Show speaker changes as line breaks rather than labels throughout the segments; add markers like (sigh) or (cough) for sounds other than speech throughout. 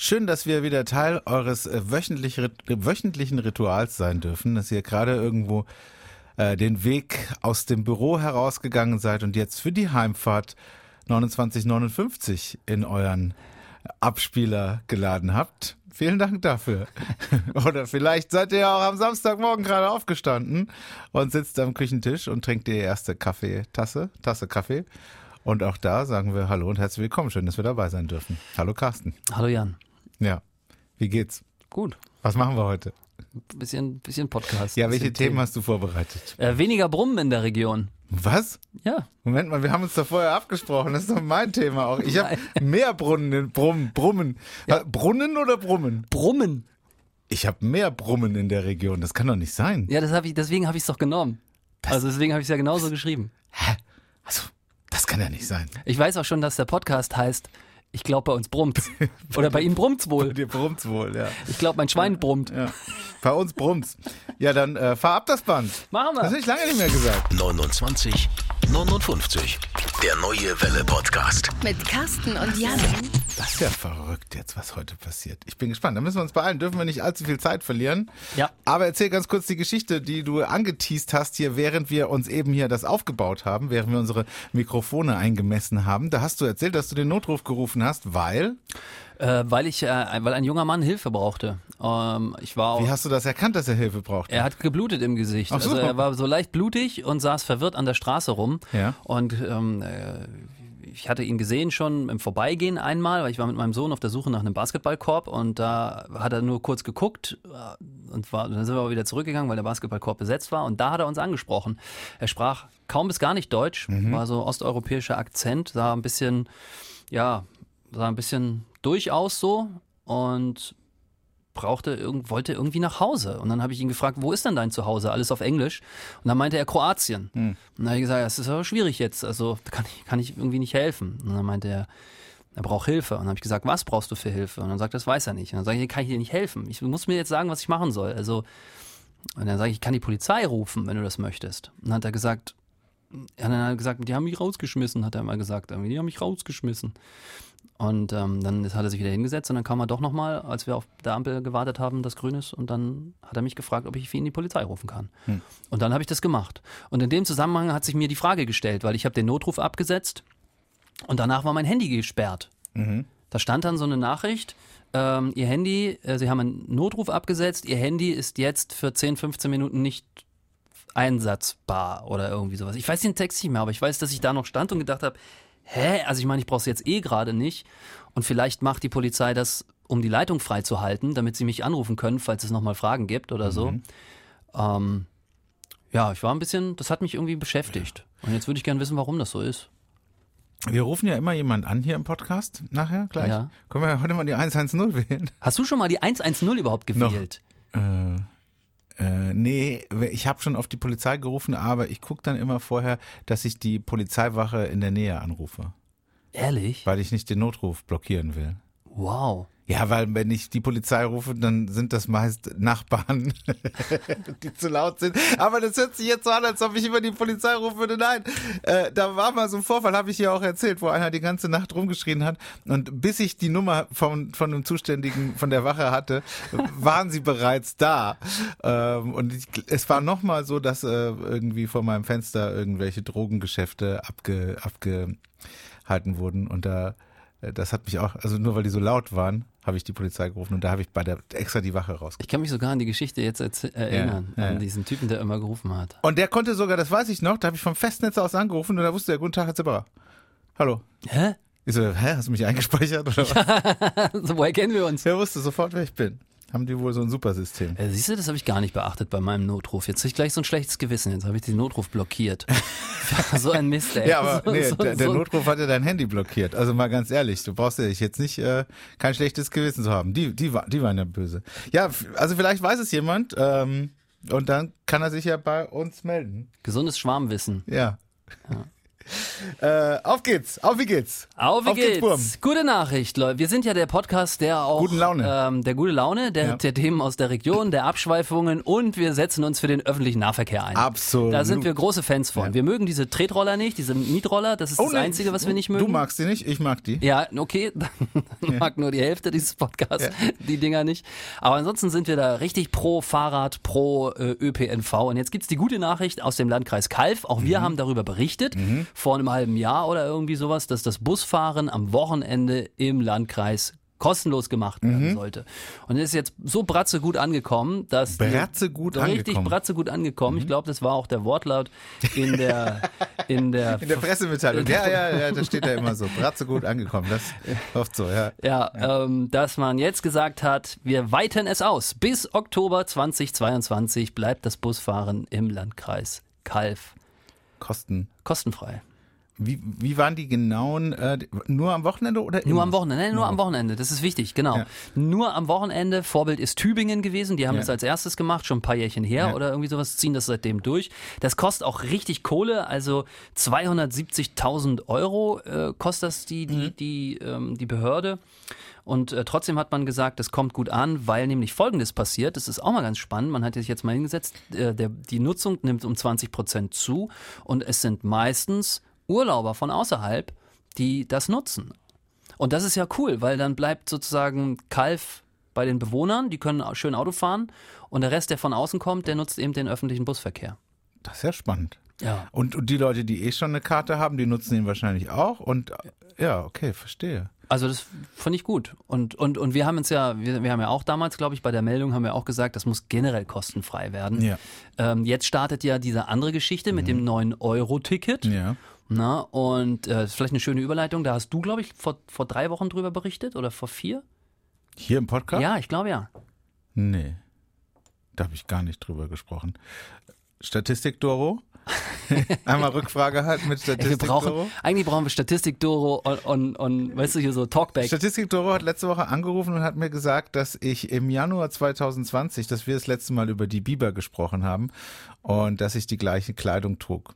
Schön, dass wir wieder Teil eures äh, wöchentlich, wöchentlichen Rituals sein dürfen, dass ihr gerade irgendwo äh, den Weg aus dem Büro herausgegangen seid und jetzt für die Heimfahrt 2959 in euren Abspieler geladen habt. Vielen Dank dafür. (laughs) Oder vielleicht seid ihr ja auch am Samstagmorgen gerade aufgestanden und sitzt am Küchentisch und trinkt die erste Kaffeetasse, Tasse Kaffee. Und auch da sagen wir Hallo und herzlich willkommen. Schön, dass wir dabei sein dürfen. Hallo Carsten.
Hallo Jan.
Ja. Wie geht's?
Gut.
Was machen wir heute?
Bisschen, bisschen Podcast.
Ja, welche
bisschen
Themen hast du vorbereitet?
Äh, weniger Brummen in der Region.
Was?
Ja.
Moment mal, wir haben uns da vorher abgesprochen. Das ist doch mein Thema auch. Ich habe mehr Brunnen, Brumm, Brummen.
Ja.
Äh, Brunnen oder Brummen?
Brummen.
Ich habe mehr Brummen in der Region. Das kann doch nicht sein.
Ja, das hab ich, deswegen habe ich es doch genommen. also deswegen habe ich es ja genauso geschrieben.
Hä? Also, das kann ja nicht sein.
Ich weiß auch schon, dass der Podcast heißt, ich glaube bei uns brummt's. (laughs) Oder bei Ihnen brummt's wohl.
Dir brummt's wohl, ja.
Ich glaube, mein Schwein brummt.
ja. Bei uns brummt's. Ja, dann äh, fahr ab das Band.
Machen
Das habe
wir.
ich lange nicht mehr gesagt.
29 59. Der neue Welle Podcast.
Mit Carsten und Jan.
Das ist ja verrückt jetzt, was heute passiert. Ich bin gespannt. Da müssen wir uns beeilen. Dürfen wir nicht allzu viel Zeit verlieren.
Ja.
Aber erzähl ganz kurz die Geschichte, die du angeteased hast hier, während wir uns eben hier das aufgebaut haben, während wir unsere Mikrofone eingemessen haben. Da hast du erzählt, dass du den Notruf gerufen hast, weil.
Äh, weil ich, äh, weil ein junger Mann Hilfe brauchte. Ähm, ich war auch,
Wie hast du das erkannt, dass er Hilfe braucht?
Er hat geblutet im Gesicht.
Ach so.
Also er war so leicht blutig und saß verwirrt an der Straße rum.
Ja.
Und ähm, äh, ich hatte ihn gesehen schon im Vorbeigehen einmal, weil ich war mit meinem Sohn auf der Suche nach einem Basketballkorb und da hat er nur kurz geguckt äh, und war, dann sind wir aber wieder zurückgegangen, weil der Basketballkorb besetzt war und da hat er uns angesprochen. Er sprach kaum bis gar nicht Deutsch, war so osteuropäischer Akzent, sah ein bisschen, ja, sah ein bisschen durchaus so und brauchte irgend, wollte irgendwie nach Hause. Und dann habe ich ihn gefragt, wo ist denn dein Zuhause? Alles auf Englisch. Und dann meinte er Kroatien. Und dann habe ich gesagt, das ist aber schwierig jetzt. Also kann ich, kann ich irgendwie nicht helfen. Und dann meinte er, er braucht Hilfe. Und dann habe ich gesagt, was brauchst du für Hilfe? Und dann sagt er, das weiß er nicht. Und dann sage ich, kann ich dir nicht helfen. Ich muss mir jetzt sagen, was ich machen soll. Also, und dann sage ich, ich kann die Polizei rufen, wenn du das möchtest. Und dann hat er gesagt, ja, dann hat er gesagt, die haben mich rausgeschmissen, hat er mal gesagt. Die haben mich rausgeschmissen. Und ähm, dann hat er sich wieder hingesetzt und dann kam er doch nochmal, als wir auf der Ampel gewartet haben, das grün ist. Und dann hat er mich gefragt, ob ich für ihn die Polizei rufen kann. Und dann habe ich das gemacht. Und in dem Zusammenhang hat sich mir die Frage gestellt, weil ich habe den Notruf abgesetzt und danach war mein Handy gesperrt. Da stand dann so eine Nachricht, ähm, Ihr Handy, äh, Sie haben einen Notruf abgesetzt, Ihr Handy ist jetzt für 10, 15 Minuten nicht einsatzbar oder irgendwie sowas. Ich weiß den Text nicht mehr, aber ich weiß, dass ich da noch stand und gedacht habe, hä, also ich meine, ich brauche es jetzt eh gerade nicht und vielleicht macht die Polizei das, um die Leitung freizuhalten, damit sie mich anrufen können, falls es nochmal Fragen gibt oder so. Ähm, ja, ich war ein bisschen, das hat mich irgendwie beschäftigt. Und jetzt würde ich gerne wissen, warum das so ist.
Wir rufen ja immer jemand an hier im Podcast nachher gleich.
Ja.
Können wir heute mal die 110 wählen?
Hast du schon mal die 110 überhaupt
Noch.
gewählt?
Äh, äh, nee, ich habe schon auf die Polizei gerufen, aber ich gucke dann immer vorher, dass ich die Polizeiwache in der Nähe anrufe,
Ehrlich?
weil ich nicht den Notruf blockieren will.
Wow.
Ja, weil wenn ich die Polizei rufe, dann sind das meist Nachbarn, (laughs) die zu laut sind. Aber das hört sich jetzt so an, als ob ich immer die Polizei rufen würde. Nein, äh, da war mal so ein Vorfall, habe ich ja auch erzählt, wo einer die ganze Nacht rumgeschrien hat. Und bis ich die Nummer von, von dem Zuständigen von der Wache hatte, waren sie bereits da. Ähm, und ich, es war nochmal so, dass äh, irgendwie vor meinem Fenster irgendwelche Drogengeschäfte abge, abgehalten wurden. Und da das hat mich auch, also nur weil die so laut waren, habe ich die Polizei gerufen und da habe ich bei der extra die Wache rausgeholt.
Ich kann mich sogar an die Geschichte jetzt erz- erinnern,
Ja, ja,
an diesen Typen, der immer gerufen hat.
Und der konnte sogar, das weiß ich noch, da habe ich vom Festnetz aus angerufen und da wusste er, guten Tag, Herr Zipperer. Hallo.
Hä?
Ich so, hä, hast du mich eingespeichert oder (laughs) was?
so, woher kennen wir uns?
Der wusste sofort, wer ich bin. Haben die wohl so ein Supersystem.
Äh, siehst du, das habe ich gar nicht beachtet bei meinem Notruf. Jetzt habe ich gleich so ein schlechtes Gewissen. Jetzt habe ich den Notruf blockiert. (laughs) so ein Mist, ey.
Ja, aber
so,
nee,
so,
der, der
so-
Notruf hat ja dein Handy blockiert. Also mal ganz ehrlich, du brauchst ja jetzt nicht äh, kein schlechtes Gewissen zu haben. Die, die, die waren ja böse. Ja, also vielleicht weiß es jemand ähm, und dann kann er sich ja bei uns melden.
Gesundes Schwarmwissen.
Ja. (laughs) Äh, auf geht's, auf wie geht's?
Auf wie
Auf geht's,
geht's. Gute Nachricht, Leute. Wir sind ja der Podcast, der auch
Guten Laune.
Ähm, der gute Laune, der,
Ja.
der Themen aus der Region, der Abschweifungen und wir setzen uns für den öffentlichen Nahverkehr ein.
Absolut.
Da sind wir große Fans von.
Ja.
Wir mögen diese Tretroller nicht, diese Mietroller. Das ist das
nee,
Einzige, was wir nicht mögen.
Du magst die nicht, ich mag die.
Ja, okay, (laughs) dann mag nur die Hälfte dieses Podcasts die Dinger nicht. Aber ansonsten sind wir da richtig pro Fahrrad, pro äh, ÖPNV. Und jetzt gibt's die gute Nachricht aus dem Landkreis Kalf. Auch
Mhm.
wir haben darüber berichtet, vor einem halben Jahr oder irgendwie sowas, dass das Busfahren am Wochenende im Landkreis kostenlos gemacht
Mhm.
werden sollte. Und es ist jetzt so bratze gut angekommen, dass
Bratze gut
richtig
angekommen. Mhm.
bratze gut angekommen. Ich glaube, das war auch der Wortlaut in der (laughs) in der
In der Pressemitteilung. Ja, ja, ja, da steht ja immer so. (laughs) Bratze gut angekommen. Das oft so, ja.
Ja, Ähm, dass man jetzt gesagt hat, wir weiten es aus. Bis Oktober 2022 bleibt das Busfahren im Landkreis Kalf
Kosten.
kostenfrei.
Wie, wie waren die genauen, äh, nur am Wochenende oder
Nur
immer?
am Wochenende, nein, nur am Wochenende, das ist wichtig, genau.
Ja.
Nur am Wochenende, Vorbild ist Tübingen gewesen, die haben
Ja.
das als erstes gemacht, schon ein paar Jährchen her
Ja.
oder irgendwie sowas, ziehen das seitdem durch. Das kostet auch richtig Kohle, also 270.000 Euro äh, kostet das die, die,
Mhm.
die, ähm, die Behörde. Und äh, trotzdem hat man gesagt, das kommt gut an, weil nämlich Folgendes passiert. Das ist auch mal ganz spannend. Man hat sich jetzt mal hingesetzt, äh, der, die Nutzung nimmt um 20 Prozent zu und es sind meistens Urlauber von außerhalb, die das nutzen. Und das ist ja cool, weil dann bleibt sozusagen Kalf bei den Bewohnern, die können schön Auto fahren und der Rest, der von außen kommt, der nutzt eben den öffentlichen Busverkehr.
Das ist ja spannend.
Ja.
Und, und die Leute, die eh schon eine Karte haben, die nutzen ihn wahrscheinlich auch. Und ja, okay, verstehe.
Also das fand ich gut. Und, und, und wir haben uns ja, wir, wir haben ja auch damals, glaube ich, bei der Meldung haben wir auch gesagt, das muss generell kostenfrei werden.
Ja.
Ähm, jetzt startet ja diese andere Geschichte mit dem 9-Euro-Ticket.
Ja.
Na, und äh, vielleicht eine schöne Überleitung. Da hast du, glaube ich, vor, vor drei Wochen drüber berichtet oder vor vier?
Hier im Podcast?
Ja, ich glaube ja.
Nee. Da habe ich gar nicht drüber gesprochen. Statistik, Doro? (laughs) Einmal Rückfrage halt mit (laughs)
Ey,
Statistik,
brauchen,
Doro.
eigentlich brauchen wir Statistik, Doro und, und, und weißt du, hier so Talkback.
Statistik Doro hat letzte Woche angerufen und hat mir gesagt, dass ich im Januar 2020, dass wir das letzte Mal über die Biber gesprochen haben und dass ich die gleiche Kleidung trug.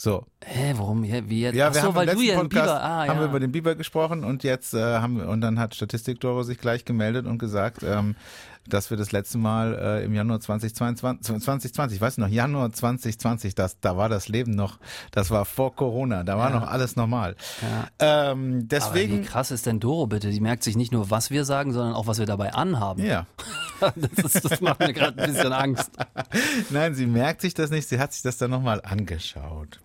So.
Hä, warum? Wie jetzt?
Ja,
Ach
wir
so,
haben
weil du ja
Podcast
Biber, ah,
haben
ja.
wir über den Biber gesprochen und jetzt äh, haben wir, und dann hat Statistik Doro sich gleich gemeldet und gesagt, ähm, dass wir das letzte Mal äh, im Januar 2022, 2020, ich weiß noch, Januar 2020, das, da war das Leben noch, das war vor Corona, da war
Ja.
noch alles normal.
Ja.
Ähm,
Aber wie
deswegen,
krass ist denn Doro bitte? Die merkt sich nicht nur, was wir sagen, sondern auch, was wir dabei anhaben.
ja. (laughs) (laughs)
Das, ist, das macht mir gerade ein bisschen Angst.
Nein, sie merkt sich das nicht, sie hat sich das dann nochmal angeschaut.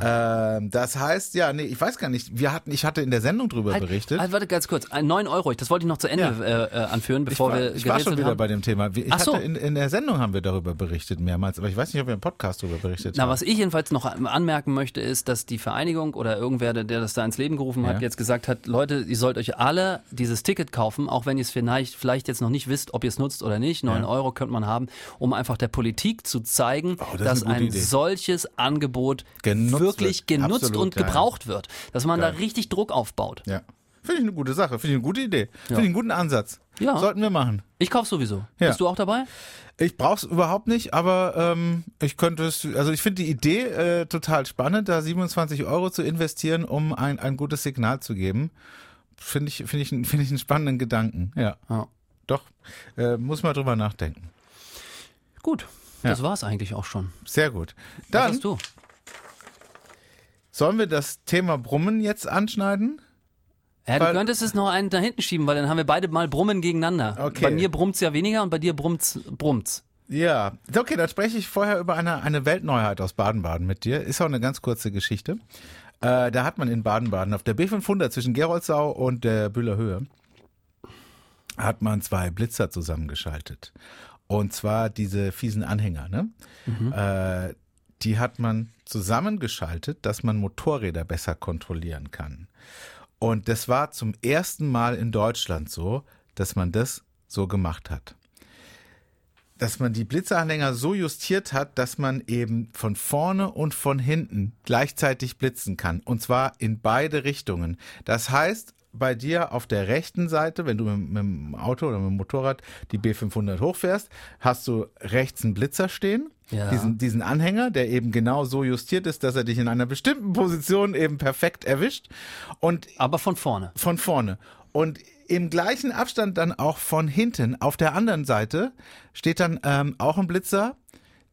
Ah.
Ähm, das heißt, ja, nee, ich weiß gar nicht, wir hatten, ich hatte in der Sendung drüber berichtet.
Halt, warte ganz kurz. Ein 9 Euro, das wollte ich noch zu Ende
Ja.
äh, äh, anführen,
Ich
bevor
war,
wir
ich war schon wieder
haben.
bei dem Thema. Ich
Ach so.
hatte in, in der Sendung haben wir darüber berichtet mehrmals, aber ich weiß nicht, ob wir im Podcast darüber berichtet
Na,
haben.
was ich jedenfalls noch anmerken möchte, ist, dass die Vereinigung oder irgendwer, der, der das da ins Leben gerufen hat,
Ja.
jetzt gesagt hat, Leute, ihr sollt euch alle dieses Ticket kaufen, auch wenn ihr es vielleicht, vielleicht jetzt noch nicht wisst, ob ihr es nutzt oder nicht. 9
Ja.
Euro könnte man haben, um einfach der Politik zu zeigen,
Oh, das
dass ein
Idee.
solches Angebot
Genutzt
wirklich
wird.
genutzt
Absolut,
und gebraucht wird. Dass man
Geil.
da richtig Druck aufbaut.
Ja. Finde ich eine gute Sache, finde ich eine gute Idee, finde ich einen guten Ansatz.
Ja.
Sollten wir machen.
Ich kauf sowieso.
Ja.
Bist du auch dabei?
Ich brauch's überhaupt nicht, aber ähm, ich könnte es, also ich finde die Idee äh, total spannend, da 27 Euro zu investieren, um ein, ein gutes Signal zu geben. Finde ich, finde ich, einen- finde ich einen spannenden Gedanken. Ja,
Ja.
Doch. Äh, muss mal drüber nachdenken.
Gut. Das war's eigentlich auch schon.
Sehr gut.
Was
Dann
hast du?
sollen wir das Thema Brummen jetzt anschneiden?
Ja, du
Weil-
könntest es noch einen da hinten schieben, weil dann haben wir beide mal Brummen gegeneinander.
Okay.
Bei mir brummt's ja weniger und bei dir brummt's, brummt's.
Ja, okay, dann spreche ich vorher über eine, eine Weltneuheit aus Baden-Baden mit dir. Ist auch eine ganz kurze Geschichte. Äh, da hat man in Baden-Baden auf der B500 zwischen Geroldsau und der Bühler Höhe hat man zwei Blitzer zusammengeschaltet. Und zwar diese fiesen Anhänger, ne? Äh, die hat man zusammengeschaltet, dass man Motorräder besser kontrollieren kann. Und das war zum ersten Mal in Deutschland so, dass man das so gemacht hat dass man die Blitzanhänger so justiert hat, dass man eben von vorne und von hinten gleichzeitig blitzen kann. Und zwar in beide Richtungen. Das heißt, bei dir auf der rechten Seite, wenn du mit, mit dem Auto oder mit dem Motorrad die B500 hochfährst, hast du rechts einen Blitzer stehen.
Ja.
Diesen, diesen Anhänger, der eben genau so justiert ist, dass er dich in einer bestimmten Position eben perfekt erwischt. Und
Aber von vorne.
von vorne. Und im gleichen Abstand dann auch von hinten, auf der anderen Seite, steht dann ähm, auch ein Blitzer,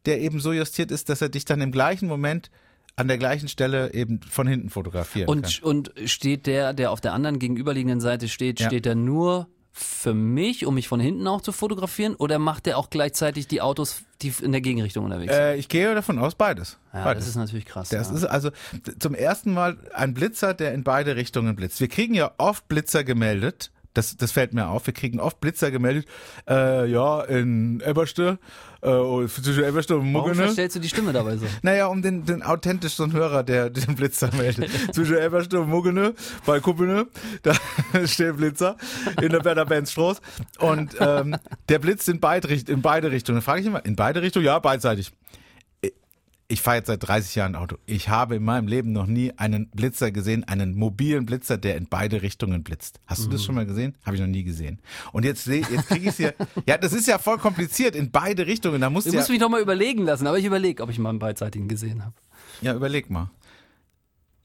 der eben so justiert ist, dass er dich dann im gleichen Moment an der gleichen Stelle eben von hinten fotografieren kann.
Und, und steht der, der auf der anderen gegenüberliegenden Seite steht,
Ja.
steht er nur für mich, um mich von hinten auch zu fotografieren, oder macht er auch gleichzeitig die Autos, die in der Gegenrichtung unterwegs sind?
Äh, ich gehe davon aus, beides.
ja,
beides.
das ist natürlich krass.
Das
ja.
ist also zum ersten Mal ein Blitzer, der in beide Richtungen blitzt. Wir kriegen ja oft Blitzer gemeldet. Das, das fällt mir auf. Wir kriegen oft Blitzer gemeldet. Äh, ja, in Eberste, äh, zwischen Eberste und
Warum
Muggene.
verstellst du die Stimme dabei so? (laughs)
Naja, um den, den authentischsten Hörer, der (laughs) den Blitzer meldet. Zwischen Eberste und Muggene, bei Kuppene, (laughs) da steht Blitzer in der Werder Benzstraße. Und ähm, der blitzt in beide, Richt- in beide Richtungen. Dann frage ich immer, in beide Richtungen? Ja, beidseitig. Ich fahre jetzt seit 30 Jahren Auto. Ich habe in meinem Leben noch nie einen Blitzer gesehen, einen mobilen Blitzer, der in beide Richtungen blitzt. Hast du das schon mal gesehen? Habe ich noch nie gesehen. Und jetzt, jetzt kriege ich es hier. (laughs) Ja, das ist ja voll kompliziert in beide Richtungen. Da musst
Du
du ja,
musst mich doch mal überlegen lassen, aber ich überlege, ob ich mal einen beidseitigen gesehen habe.
ja, überleg mal.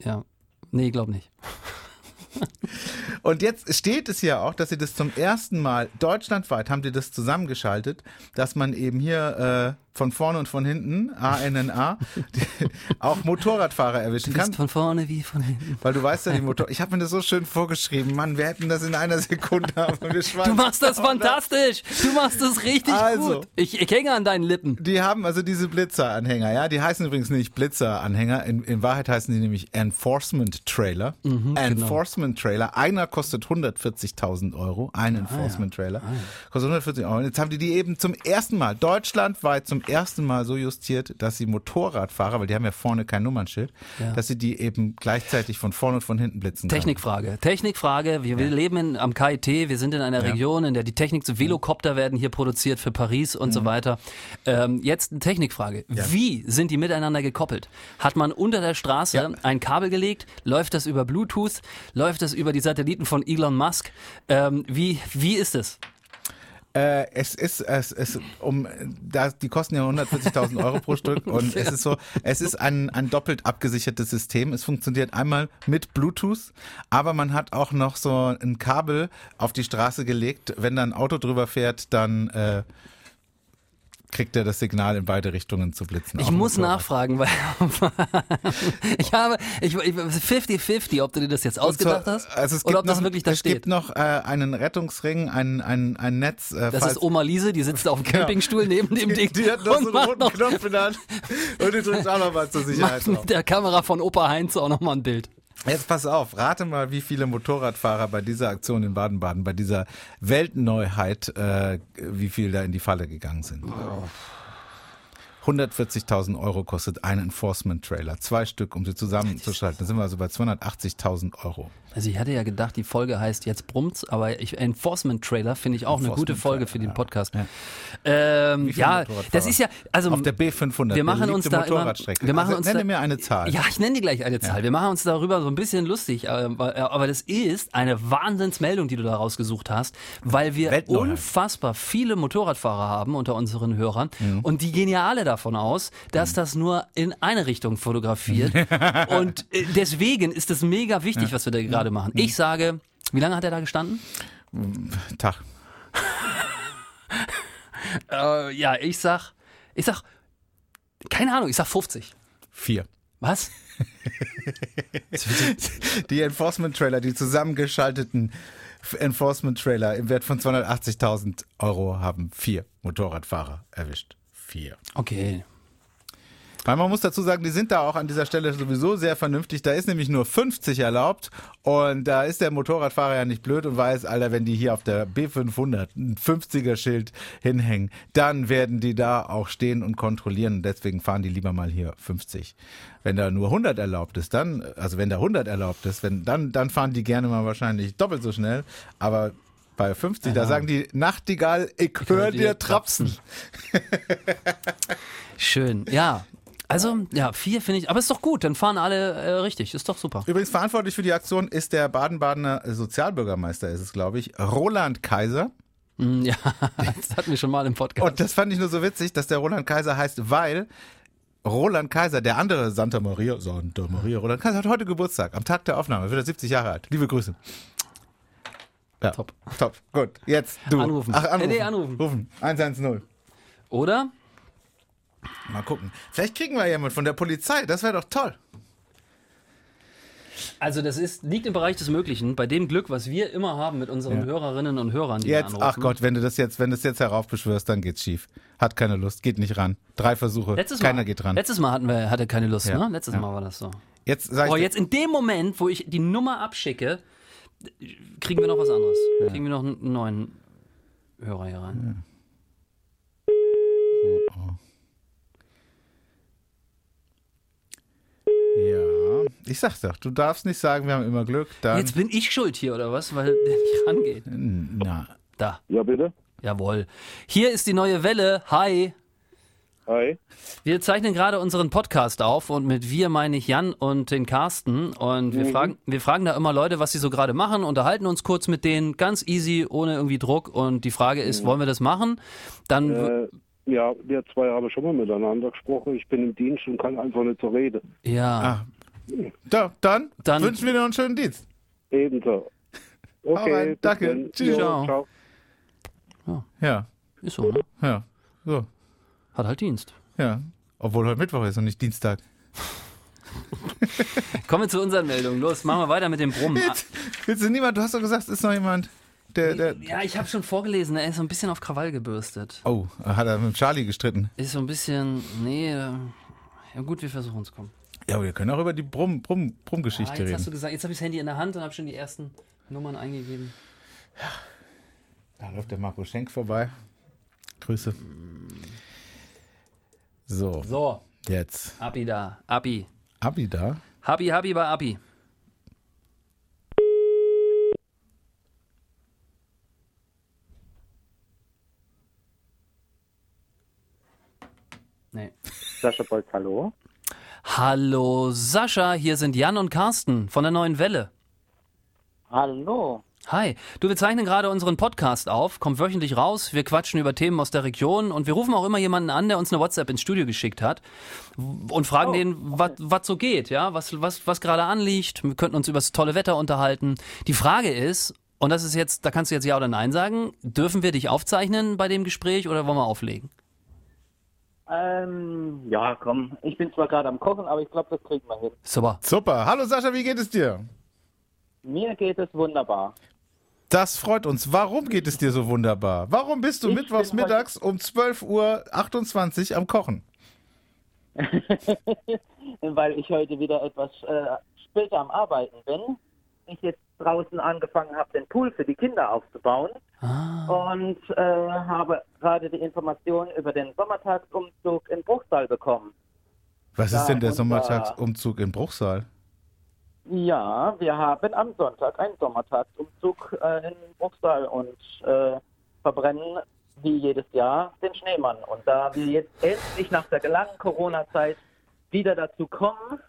Ja. Nee, glaub nicht.
Und jetzt steht es ja auch, dass sie das zum ersten Mal deutschlandweit haben die das zusammengeschaltet, dass man eben hier äh, von vorne und von hinten ANNA auch Motorradfahrer erwischen
Du
kann.
von vorne wie von hinten.
Weil du weißt ja, die Motor. Ich habe mir das so schön vorgeschrieben, Mann. Wir hätten das in einer Sekunde. Aber wir
Du machst das (laughs) fantastisch. Du machst das richtig
Also.
gut. Ich, ich hänge an deinen Lippen.
Die haben also diese Blitzer-Anhänger, ja. Die heißen übrigens nicht Blitzer-Anhänger. In, in Wahrheit heißen die nämlich Enforcement-Trailer. Enforcement-Trailer. Einer kostet 140.000 Euro. Ein Enforcement-Trailer. Kostet 140 Euro. Und jetzt haben die die eben zum ersten Mal, deutschlandweit zum ersten Mal so justiert, dass sie Motorradfahrer, weil die haben ja vorne kein Nummernschild,
Ja.
dass sie die eben gleichzeitig von vorne und von hinten blitzen.
Technikfrage. Technikfrage. Wir, wir leben in, am KIT. Wir sind in einer Region, in der die Technik zu Velocopter werden hier produziert für Paris und so weiter. Ähm, jetzt eine Technikfrage. Wie sind die miteinander gekoppelt? Hat man unter der Straße
Ja.
ein Kabel gelegt? Läuft das über Bluetooth? Läuft das über die Satelliten von Elon Musk? Ähm, wie, wie ist es?
Äh, es ist, es ist, um, da, die kosten ja 140.000 Euro pro Stück (laughs) und es ist so, es ist ein, ein doppelt abgesichertes System. Es funktioniert einmal mit Bluetooth, aber man hat auch noch so ein Kabel auf die Straße gelegt. Wenn da ein Auto drüber fährt, dann, äh, kriegt er das Signal in beide Richtungen zu blitzen.
Ich muss nachfragen, weil (laughs) ich habe, ich, ich 50-50, ob du dir das jetzt ausgedacht
So,
hast
also es
oder ob das wirklich da
es
steht.
gibt noch äh, einen Rettungsring, ein, ein, ein Netz. Äh,
Das ist Oma Liese, die sitzt auf dem (laughs)
Genau.
Campingstuhl neben dem Ding
die hat noch so
und
einen roten
noch
Knopf in der Hand und die drückt auch noch mal zur (laughs) Sicherheit
macht mit der Kamera von Opa Heinz auch nochmal ein Bild.
Jetzt pass auf, rate mal, wie viele Motorradfahrer bei dieser Aktion in Baden-Baden, bei dieser Weltneuheit, äh, wie viel da in die Falle gegangen sind. 140.000 Euro kostet ein Enforcement-Trailer. Zwei Stück, um sie zusammenzuschalten. Da sind wir also bei 280.000 Euro.
Also ich hatte ja gedacht, die Folge heißt jetzt Brummt's, aber ich, Enforcement Trailer finde ich auch eine gute Folge für den
ja.
Podcast.
Ja.
Ähm, ja, das ist ja, also
Auf der B500,
wir machen uns da immer, wir machen
Also
uns
nenne
da,
mir eine Zahl.
Ja, ich nenne dir gleich eine Zahl. Wir machen uns darüber so ein bisschen lustig, aber, aber das ist eine Wahnsinnsmeldung, die du da rausgesucht hast, weil wir
Weltneuheit.
unfassbar viele Motorradfahrer haben unter unseren Hörern
Mhm.
und die gehen ja alle davon aus, dass das nur in eine Richtung fotografiert (laughs) und äh, deswegen ist es mega wichtig, was wir da gerade machen.
Mhm.
Ich sage, wie lange hat er da gestanden?
Tag. (laughs)
Äh, ja, ich sag, ich sag, keine Ahnung, ich sag 50.
Vier.
Was? (laughs)
Die Enforcement-Trailer, die zusammengeschalteten Enforcement-Trailer im Wert von 280.000 Euro haben vier Motorradfahrer erwischt. Vier.
Okay.
Weil man muss dazu sagen, die sind da auch an dieser Stelle sowieso sehr vernünftig. Da ist nämlich nur 50 erlaubt und da ist der Motorradfahrer ja nicht blöd und weiß, Alter, wenn die hier auf der B500 ein 50er-Schild hinhängen, dann werden die da auch stehen und kontrollieren. Deswegen fahren die lieber mal hier 50. Wenn da nur 100 erlaubt ist, dann, also wenn da 100 erlaubt ist, wenn, dann, dann fahren die gerne mal wahrscheinlich doppelt so schnell. Aber bei 50, da sagen die Nachtigall, ich hör dir trapsen. (laughs)
Schön, ja. Also, ja, vier finde ich, aber ist doch gut, dann fahren alle äh, richtig, ist doch super.
Übrigens verantwortlich für die Aktion ist der Baden-Badener Sozialbürgermeister, ist es, glaube ich, Roland Kaiser.
Mm, Ja, (laughs) das hatten wir schon mal im Podcast.
Und das fand ich nur so witzig, dass der Roland Kaiser heißt, weil Roland Kaiser, der andere Santa Maria, Santa Maria, Roland Kaiser hat heute Geburtstag, am Tag der Aufnahme, wird er 70 Jahre alt. Liebe Grüße. Ja,
Top.
Top. Gut. Jetzt du.
Anrufen.
Ach, anrufen.
Äh, nee, anrufen.
Rufen. 110.
Oder?
Mal gucken. Vielleicht kriegen wir jemanden von der Polizei. Das wäre doch toll.
Also das ist, liegt im Bereich des Möglichen, bei dem Glück, was wir immer haben mit unseren
Ja.
Hörerinnen und Hörern, die
Jetzt,
anrufen.
ach Gott, wenn du das jetzt, wenn du das jetzt heraufbeschwörst, dann geht's schief. Hat keine Lust, geht nicht ran. Drei Versuche,
Letztes Mal,
keiner geht ran.
Letztes Mal hatten wir, hatte keine Lust,
Ja.
ne? Letztes
Ja.
Mal war das so.
Jetzt sag ich
Oh, jetzt in dem Moment, wo ich die Nummer abschicke, kriegen wir noch was anderes. Kriegen wir noch einen neuen Hörer hier rein.
Ja, ich sag's doch, du darfst nicht sagen, wir haben immer Glück. Dann,
Jetzt bin ich schuld hier, oder was? Weil der nicht rangeht.
na,
Da,
Ja, bitte.
jawohl. Hier ist die neue Welle. Hi.
Hi.
Wir zeichnen gerade unseren Podcast auf und mit wir meine ich Jan und den Carsten und wir fragen, wir fragen da immer Leute, was sie so gerade machen, unterhalten uns kurz mit denen, ganz easy, ohne irgendwie Druck und die Frage ist, wollen wir das machen? Dann,
Äh, ja, wir zwei haben schon mal miteinander gesprochen. Ich bin im Dienst und kann einfach nicht zur Rede.
ja,
ah. Da, dann,
Dann-
wünschen wir dir noch einen schönen Dienst.
Ebenso.
Rein.
Okay, bis
Danke.
dann.
Tschüss.
Ciao.
ciao.
Ja,
ist so, ne?
ja, so,
Hat halt Dienst.
ja. Obwohl heute Mittwoch ist und nicht Dienstag. (laughs)
Kommen wir zu unseren Meldungen. Los, machen wir weiter mit dem Brummen.
Jetzt, willst du niemand, du hast doch gesagt, es ist noch jemand, der, der,
Ja, ich habe schon vorgelesen, er ist so ein bisschen auf Krawall gebürstet.
oh, hat er mit Charlie gestritten.
Ist so ein bisschen, nee, äh, ja gut, wir versuchen es, komm.
Ja, wir können auch über die Brumm, Brumm,
Ah, jetzt hast
reden.
du gesagt, jetzt habe ich das Handy in der Hand und habe schon die ersten Nummern eingegeben.
Da läuft der Marco Schenk vorbei. Grüße. So,
So,
jetzt.
Abi da, Abi.
Abi da.
Habi, Habi bei Abi. Nee.
Sascha Bolz, hallo.
Hallo Sascha, hier sind Jan und Carsten von der neuen Welle.
Hallo.
Hi, du, wir zeichnen gerade unseren Podcast auf, kommt wöchentlich raus, wir quatschen über Themen aus der Region und wir rufen auch immer jemanden an, der uns eine WhatsApp ins Studio geschickt hat und fragen den, was was so geht, ja, was, was, was gerade anliegt. Wir könnten uns über das tolle Wetter unterhalten. Die Frage ist, und das ist jetzt, da kannst du jetzt Ja oder Nein sagen, dürfen wir dich aufzeichnen bei dem Gespräch oder wollen wir auflegen?
Ähm, ja, komm. Ich bin zwar gerade am Kochen, aber ich glaube, das kriegen wir hin.
Super.
Super. Hallo Sascha, wie geht es dir?
Mir geht es wunderbar.
Das freut uns. Warum geht es dir so wunderbar? Warum bist du
Ich
mittwochs mittags um 12.28 Uhr am Kochen? (laughs)
Weil ich heute wieder etwas äh, später am Arbeiten bin. Ich jetzt draußen angefangen habe, den Pool für die Kinder aufzubauen.
Ah,
Und äh, habe gerade die Information über den Sommertagsumzug in Bruchsal bekommen.
Was ist denn der Sommertagsumzug in Bruchsal?
Ja, wir haben am Sonntag einen Sommertagsumzug äh, in Bruchsal und äh, verbrennen wie jedes Jahr den Schneemann. Und da wir jetzt endlich nach der langen Corona-Zeit wieder dazu kommen,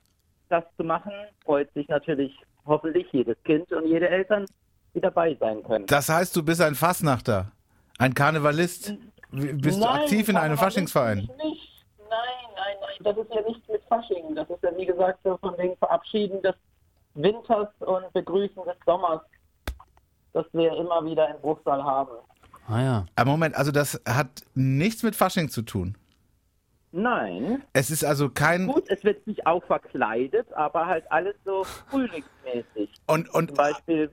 das zu machen, freut sich natürlich hoffentlich jedes Kind und jede Eltern, die dabei sein können.
Das heißt, du bist ein Fassnachter, ein Karnevalist. Bist du aktiv in einem Faschingsverein?
Nicht. Nein, nein, nein, das ist ja nichts mit Fasching. Das ist ja, wie gesagt, so von wegen Verabschieden des Winters und Begrüßen des Sommers, das wir immer wieder in Bruchsal haben.
ah ja.
Ah, Moment, also das hat nichts mit Fasching zu tun.
Nein,
Es ist also kein
gut, es wird sich auch verkleidet, aber halt alles so frühlingsmäßig.
und und
Zum Beispiel,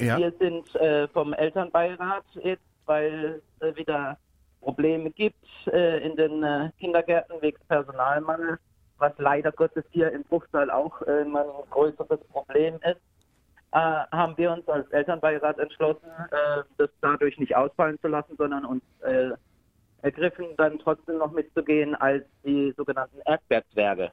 ja.
wir sind äh, vom Elternbeirat jetzt, weil es äh, wieder Probleme gibt äh, in den äh, Kindergärten wegen Personalmangel, was leider Gottes hier in Bruchsal auch äh, immer ein größeres Problem ist, äh, haben wir uns als Elternbeirat entschlossen, das dadurch nicht ausfallen zu lassen, sondern uns ergriffen, dann trotzdem noch mitzugehen als die sogenannten Erdbergzwerge.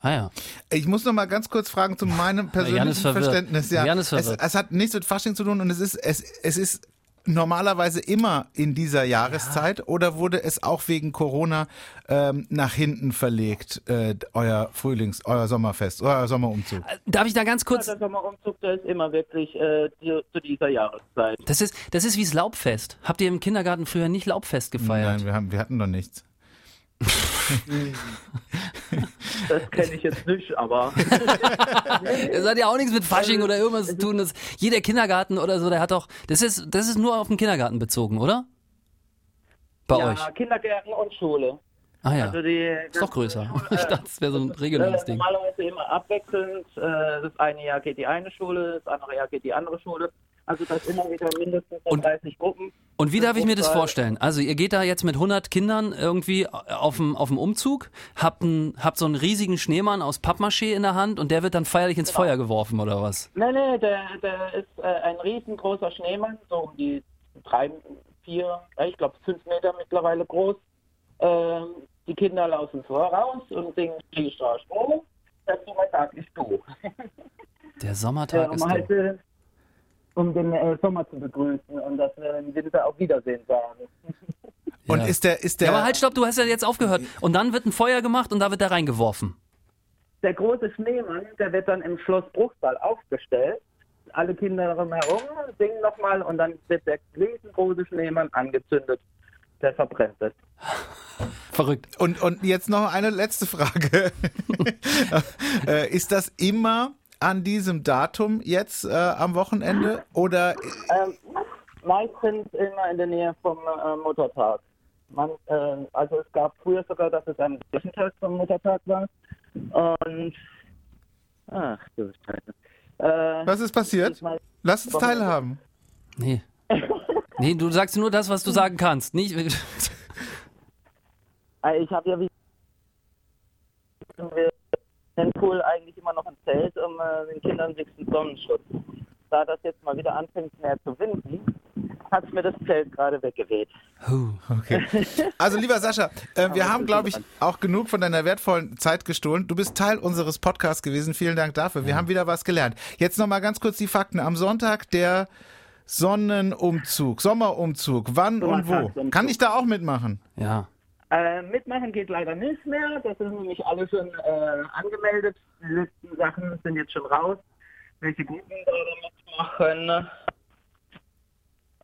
Ah ja.
Ich muss noch mal ganz kurz fragen zu meinem (laughs)
Jan ist
persönlichen. Verständnis. Ja,
Jan ist
es, es hat nichts mit Fasching zu tun und es ist es es ist normalerweise immer in dieser Jahreszeit oder wurde es auch wegen Corona ähm, nach hinten verlegt, äh, euer Frühlings-, euer Sommerfest, euer Sommerumzug?
Darf ich da ganz kurz.
Der Sommerumzug, der ist immer wirklich äh, die, zu dieser Jahreszeit.
Das ist, das ist wie das Laubfest. Habt ihr im Kindergarten früher nicht Laubfest gefeiert?
Nein, wir, haben, wir hatten doch nichts. (laughs)
Das kenne ich jetzt nicht, aber (laughs)
Das hat ja auch nichts mit Fasching oder irgendwas zu tun. Das, jeder Kindergarten oder so, der hat doch. Das ist, das ist nur auf den Kindergarten bezogen, oder? Bei
ja,
euch.
Kindergärten und Schule.
Ah ja.
Also die
Ist doch größer. (laughs) Ich dachte, das wäre so ein
Äh,
regionales Ding.
Normalerweise immer abwechselnd. Äh, das eine Jahr geht die eine Schule, das andere Jahr geht die andere Schule. Also das immer wieder mindestens so
Und-
30 Gruppen.
Und wie darf ich mir das vorstellen? Also ihr geht da jetzt mit 100 Kindern irgendwie auf dem, auf dem Umzug, habt, ein, habt so einen riesigen Schneemann aus Pappmaché in der Hand und der wird dann feierlich ins Feuer geworfen oder was?
Nee, nee, der, der ist äh, ein riesengroßer Schneemann, so um die drei, vier, äh, ich glaube fünf Meter mittlerweile groß. Ähm, die Kinder laufen voraus und singen Stroh. Der Sommertag ist du.
Der
Äh,
Sommertag
um
ist
äh, um den äh, Sommer zu begrüßen und dass wir im Winter auf Wiedersehen sagen. (laughs)
Und
Ja.
ist der, ist der.
Ja, aber halt, stopp, du hast ja jetzt aufgehört. Und dann wird ein Feuer gemacht und da wird er reingeworfen.
Der große Schneemann, der wird dann im Schloss Bruchsal aufgestellt. Alle Kinder drumherum singen nochmal und dann wird der riesengroße Schneemann angezündet. Der verbrennt es. (laughs)
Verrückt.
Und, und jetzt noch eine letzte Frage. (laughs) äh, ist das immer an diesem Datum jetzt äh, am Wochenende oder
Ähm, meistens immer in der Nähe vom äh, Muttertag. Man, äh, also es gab früher sogar, dass es am gleichen Tag vom Muttertag war. Und ach du Scheiße. Äh,
was ist passiert? Lass uns teilhaben.
Nee. Nee, du sagst nur das, was du sagen kannst. Nicht, (laughs)
Äh, Ich habe ja wie wir den Pool eigentlich immer noch ein Zelt, um äh, den Kindern wenigstens Sonnenschutz. Da das jetzt mal wieder anfängt mehr zu winden, hat mir das Zelt gerade weggeweht.
Huh.
Okay. (laughs) Also lieber Sascha, äh, wir haben, glaube ich, auch genug von deiner wertvollen Zeit gestohlen. Du bist Teil unseres Podcasts gewesen. Vielen Dank dafür. Wir haben wieder was gelernt. Jetzt noch mal ganz kurz die Fakten. Am Sonntag der Sonnenumzug, Sommerumzug. Wann und wo? Kann ich da auch mitmachen?
Ja.
Äh, mitmachen geht leider nicht mehr. Das sind nämlich alle schon äh, angemeldet. Die letzten Sachen sind jetzt schon raus. Welche Gruppen da mitmachen?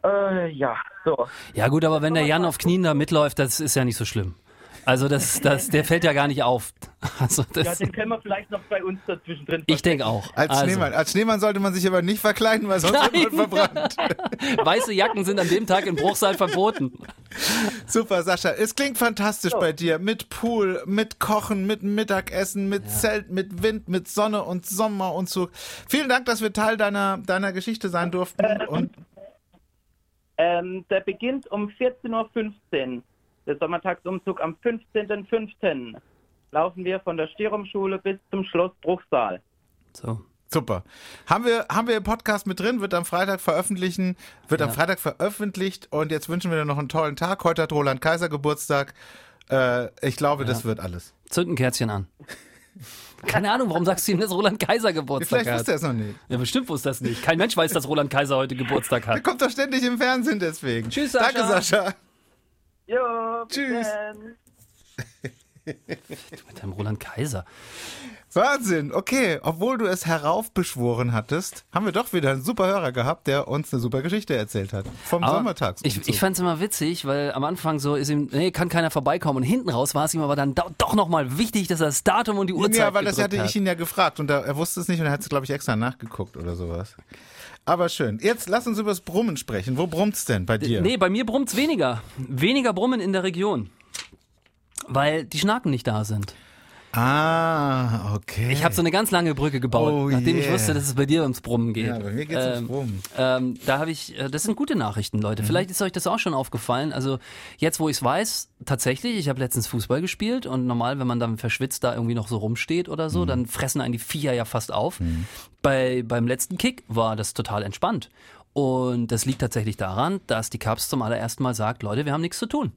Äh, ja, so.
Ja gut, aber wenn der Jan auf Knien da mitläuft, das ist ja nicht so schlimm. Also das, das, der fällt ja gar nicht auf. Also
Ja,
das,
den können wir vielleicht noch bei uns dazwischen drin
ich denke auch.
Als
also,
Schneemann. Als Schneemann sollte man sich aber nicht verkleiden, weil sonst
Nein.
wird man verbrannt. (laughs)
Weiße Jacken sind an dem Tag in Bruchsal verboten.
Super, Sascha. Es klingt fantastisch bei dir. Mit Pool, mit Kochen, mit Mittagessen, mit Zelt, mit Wind, mit Sonne und Sommerumzug. Vielen Dank, dass wir Teil deiner, deiner Geschichte sein durften. Und
Ähm, der beginnt um 14.15 Uhr. Der Sommertagsumzug am 15.05. Laufen wir von der Stierumschule bis zum Schloss Bruchsal.
So.
super. Haben wir, haben wir im Podcast mit drin, wird am Freitag veröffentlichen, wird am
Ja.
Freitag veröffentlicht und jetzt wünschen wir dir noch einen tollen Tag. Heute hat Roland Kaiser Geburtstag. Äh, ich glaube, das wird alles.
Zünd ein Kerzchen an. (laughs) Keine Ahnung, warum sagst du ihm, dass Roland Kaiser Geburtstag
Vielleicht
hat?
wusste er es noch nicht.
Ja, bestimmt wusste das nicht. Kein Mensch weiß, dass Roland Kaiser heute Geburtstag
Der
hat.
kommt doch ständig im Fernsehen deswegen.
Tschüss, Sascha.
Danke, Sascha.
Jo,
Tschüss.
dann. (laughs)
Mit dem Roland Kaiser.
Wahnsinn, okay. Obwohl du es heraufbeschworen hattest, haben wir doch wieder einen super Hörer gehabt, der uns eine super Geschichte erzählt hat. Vom
Aber
Sommertagsumzug.
Ich, ich fand es immer witzig, weil am Anfang so ist ihm, nee, kann keiner vorbeikommen. Und hinten raus war es ihm aber dann do, doch nochmal wichtig, dass er das Datum und die Uhrzeit
Ja, weil das hatte
hat.
ich ihn ja gefragt und er, er wusste es nicht und er hat es, glaube ich, extra nachgeguckt oder sowas. Aber schön. Jetzt lass uns über das Brummen sprechen. Wo brummt's denn bei dir?
Nee, bei mir brummt's weniger. Weniger Brummen in der Region. Weil die Schnaken nicht da sind.
Ah, okay.
Ich habe so eine ganz lange Brücke gebaut,
Oh
nachdem ich
yeah.
wusste, dass es bei dir ums Brummen geht.
Ja, bei mir geht's ums Brummen.
Ähm, da habe ich, äh, das sind gute Nachrichten,
Mhm.
Leute. Vielleicht ist euch das auch schon aufgefallen. Also jetzt, wo ich es weiß, tatsächlich, ich habe letztens Fußball gespielt und normal, wenn man dann verschwitzt da irgendwie noch so rumsteht oder
Mhm.
so, dann fressen einen die Viecher ja fast auf. Bei, beim letzten Kick war das total entspannt. Und das liegt tatsächlich daran, dass die Cubs zum allerersten Mal sagt, Leute, wir haben nichts zu tun.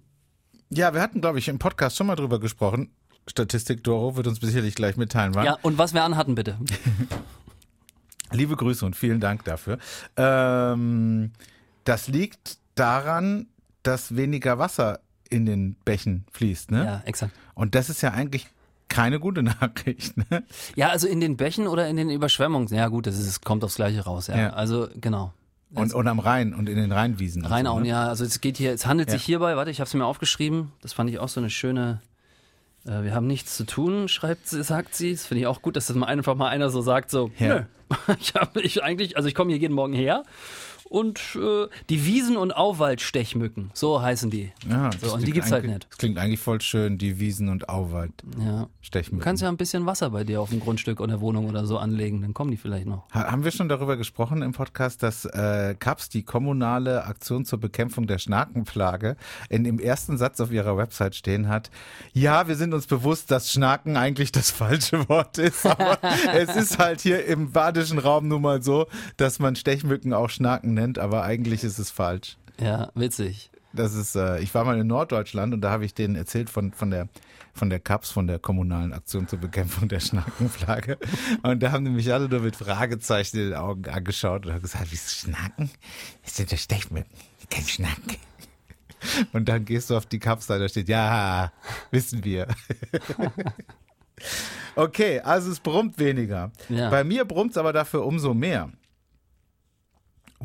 Ja, wir hatten, glaube ich, im Podcast schon mal drüber gesprochen. Statistik Doro wird uns sicherlich gleich mitteilen, wann.
Ja, und was wir anhatten, bitte. (laughs)
Liebe Grüße und vielen Dank dafür. Ähm, das liegt daran, dass weniger Wasser in den Bächen fließt, ne?
Ja, exakt.
Und das ist ja eigentlich keine gute (laughs) Nachricht, ne?
Ja, also in den Bächen oder in den Überschwemmungen. Ja, gut, das ist, kommt aufs Gleiche raus. Ja,
Ja.
also genau.
Und, und am Rhein und in den Rheinwiesen.
Rheinauen,
so, ne?
ja. Also es geht hier, es handelt
Ja.
sich hierbei, warte, ich habe es mir aufgeschrieben. Das fand ich auch so eine schöne. Äh, wir haben nichts zu tun, schreibt sie, sagt sie. Das finde ich auch gut, dass das mal einfach mal einer so sagt, so,
Ja.
nö, (laughs) ich habe ich eigentlich, also ich komme hier jeden Morgen her und äh, die Wiesen- und Auwaldstechmücken, so heißen die.
Ja,
so, und die
klingt
gibt's halt nicht.
Das klingt eigentlich voll schön, die Wiesen und Auwald
Ja.
stechen.
Du kannst ja ein bisschen Wasser bei dir auf dem Grundstück oder Wohnung oder so anlegen, dann kommen die vielleicht noch.
Ha- Haben wir schon darüber gesprochen im Podcast, dass äh, CAPS, die kommunale Aktion zur Bekämpfung der Schnakenplage, in dem ersten Satz auf ihrer Website stehen hat, ja, wir sind uns bewusst, dass Schnaken eigentlich das (laughs) falsche Wort ist, aber (laughs) es ist halt hier im badischen Raum nun mal so, dass man Stechmücken auch Schnaken nennt, aber eigentlich ist es falsch.
Ja, witzig.
Das ist, äh, ich war mal in Norddeutschland und da habe ich denen erzählt von, von der von der CAPS, von der kommunalen Aktion zur Bekämpfung der Schnakenplage. Und da haben die mich alle nur mit Fragezeichen in den Augen angeschaut und haben gesagt, wie Schnaken? Das sind ja Stechmücken, kein Schnaken. Und dann gehst du auf die CAPS-Seite, da steht, ja, wissen wir. (laughs) Okay, also es brummt weniger.
Ja.
Bei mir brummt es aber dafür umso mehr.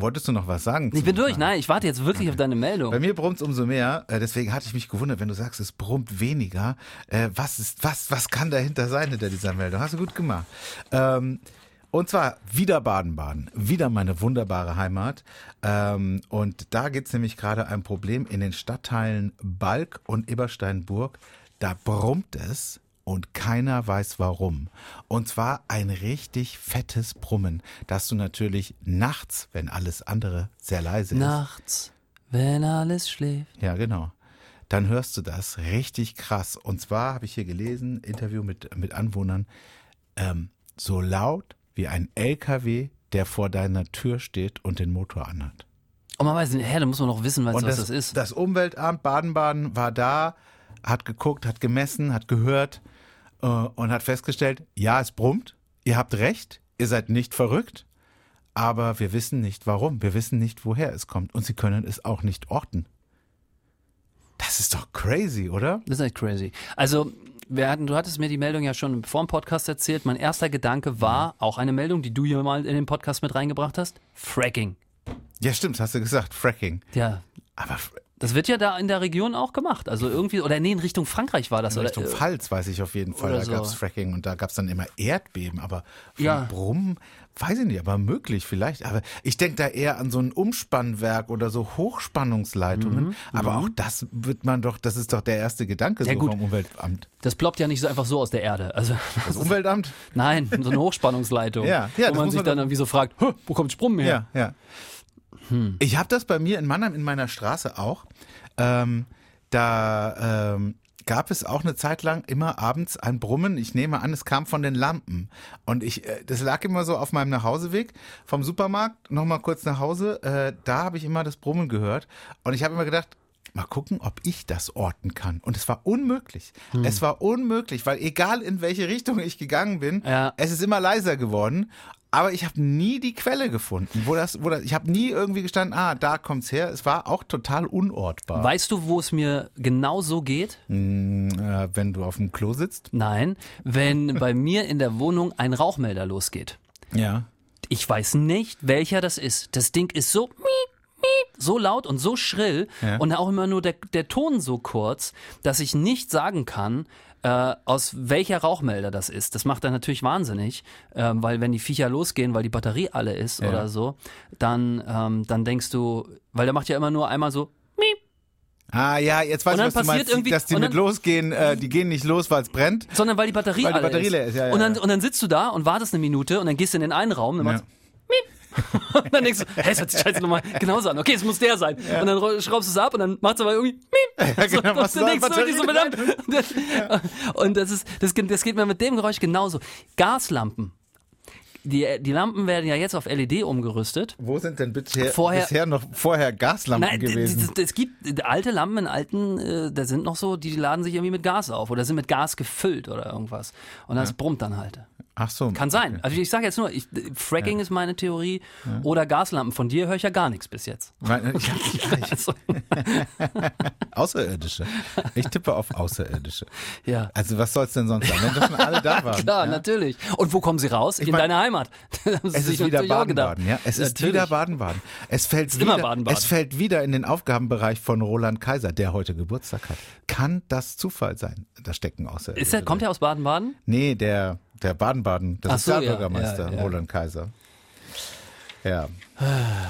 Wolltest du noch was sagen?
Ich bin durch, nein, ich warte jetzt wirklich auf deine Meldung.
bei mir brummt umso mehr, äh, deswegen hatte ich mich gewundert, wenn du sagst, es brummt weniger. Äh, was ist, was, was kann dahinter sein hinter dieser Meldung? Hast du gut gemacht. Ähm, und zwar wieder Baden-Baden, wieder meine wunderbare Heimat. Ähm, und da gibt's nämlich gerade ein Problem in den Stadtteilen Balk und Ebersteinburg. Da brummt es und keiner weiß warum. Und zwar ein richtig fettes Brummen, das du natürlich nachts, wenn alles andere sehr leise ist,
Nachts, wenn alles schläft.
ja, genau. Dann hörst du das richtig krass. Und zwar habe ich hier gelesen, Interview mit, mit Anwohnern, ähm, so laut wie ein LKW, der vor deiner Tür steht und den Motor anhat.
Und man weiß nicht, hä, da muss man noch wissen, was,
Und
was
das,
das ist.
das Umweltamt Baden-Baden war da, hat geguckt, hat gemessen, hat gehört und hat festgestellt, ja, es brummt, ihr habt recht, ihr seid nicht verrückt, aber wir wissen nicht warum, wir wissen nicht, woher es kommt und sie können es auch nicht orten. Das ist doch crazy, oder?
Das ist echt crazy. Also, wir hatten, du hattest mir die Meldung ja schon vor dem Podcast erzählt. Mein erster Gedanke war auch eine Meldung, die du hier mal in den Podcast mit reingebracht hast. Fracking.
Ja, stimmt, hast du gesagt, Fracking.
Ja,
Aber
das wird ja da in der Region auch gemacht. Also irgendwie, oder nee, in Richtung Frankreich war das.
in Richtung
oder,
Pfalz weiß ich auf jeden Fall, da
so.
gab's Fracking und da gab's dann immer Erdbeben, aber von
Ja.
Brummen, weiß ich nicht, aber möglich vielleicht. Aber ich denke da eher an so ein Umspannwerk oder so Hochspannungsleitungen.
Mhm.
Aber auch das wird man doch, das ist doch der erste Gedanke
Ja,
so
gut.
vom Umweltamt.
Das ploppt ja nicht so einfach so aus der Erde. Also, (laughs)
Das Umweltamt?
nein, so eine Hochspannungsleitung.
Ja, ja,
wo man sich dann irgendwie so fragt, "Hä, wo kommt Sprung her?
Ja, ja.
Hm.
Ich habe das bei mir in Mannheim in meiner Straße auch. Ähm, da ähm, gab es auch eine Zeit lang immer abends ein Brummen. Ich nehme an, es kam von den Lampen. Und ich, äh, das lag immer so auf meinem Nachhauseweg vom Supermarkt, nochmal kurz nach Hause. Äh, da habe ich immer das Brummen gehört. Und ich habe immer gedacht, mal gucken, ob ich das orten kann. Und es war unmöglich.
Hm.
Es war unmöglich, weil egal in welche Richtung ich gegangen bin,
Ja.
es ist immer leiser geworden. Aber ich habe nie die Quelle gefunden, wo das, wo das, ich habe nie irgendwie gestanden, ah, da kommt's her. Es war auch total unortbar.
Weißt du, wo es mir genau so geht?
Hm, äh, wenn du auf dem Klo sitzt.
Nein, wenn (laughs) bei mir in der Wohnung ein Rauchmelder losgeht.
Ja.
Ich weiß nicht, welcher das ist. Das Ding ist so so laut und so schrill
Ja.
und auch immer nur der, der Ton so kurz, dass ich nicht sagen kann, äh, aus welcher Rauchmelder das ist. Das macht dann natürlich wahnsinnig, ähm, weil wenn die Viecher losgehen, weil die Batterie alle ist
Ja.
oder so, dann, ähm, dann denkst du, weil der macht ja immer nur einmal so miep,
Ah ja, jetzt weiß ich,
dann
was du meinst,
irgendwie-
dass die
und
mit
dann-
losgehen, äh, die gehen nicht los, weil es brennt.
sondern weil die Batterie
Weil die
alle
Batterie
ist.
leer ist, ja, ja,
und, dann,
ja.
und dann sitzt du da und wartest eine Minute und dann gehst du in den einen Raum und dann
Ja.
machst (laughs) und dann denkst du, hä, es hört sich scheiße nochmal genauso an. Okay, es muss der sein. Und dann schraubst du es ab und dann macht es aber irgendwie miep. (laughs)
Ja, genau,
und
machst du
dann
da
denkst du so verdammt. Und das- Und das ist, das, geht- das geht mir mit dem Geräusch genauso. Gaslampen. Die, die Lampen werden ja jetzt auf LED umgerüstet.
Wo sind denn bisher,
Vorher-
bisher noch vorher Gaslampen
Nein,
gewesen?
es gibt alte Lampen in alten, äh, da sind noch so, die laden sich irgendwie mit Gas auf oder sind mit Gas gefüllt oder irgendwas. Und das brummt dann halt.
Ach so.
Kann sein.
okay.
Also ich sage jetzt nur, ich, Fracking ist meine Theorie oder Gaslampen. Von dir höre ich ja gar nichts bis jetzt. (laughs)
Ja, ja, ich, (laughs)
Also, (laughs)
Außerirdische. Ich tippe auf Außerirdische.
ja.
Also was soll's denn sonst sein, wenn doch schon alle da waren?
Klar,
ja?
natürlich. Und wo kommen sie raus? In
mein-
deine Heimat.
Es ist wieder. Baden-Baden, ja. Es ist
Natürlich.
wieder Baden-Baden. Es fällt
immer
wieder, es fällt wieder in den Aufgabenbereich von Roland Kaiser, der heute Geburtstag hat. Kann das Zufall sein? Da stecken Außerirdische.
Ist der, kommt er aus Baden-Baden?
Nee, der, der Baden-Baden, der
Ach so, ja,
Sozialbürgermeister
ja, ja.
Roland Kaiser. Ja.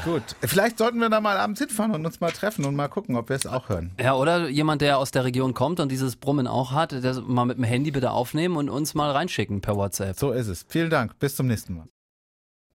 Gut. Vielleicht sollten wir da mal abends hinfahren und uns mal treffen und mal gucken, ob wir es auch hören.
Ja, oder jemand, der aus der Region kommt und dieses Brummen auch hat, der mal mit dem Handy bitte aufnehmen und uns mal reinschicken per WhatsApp.
So ist es. Vielen Dank. Bis zum nächsten Mal.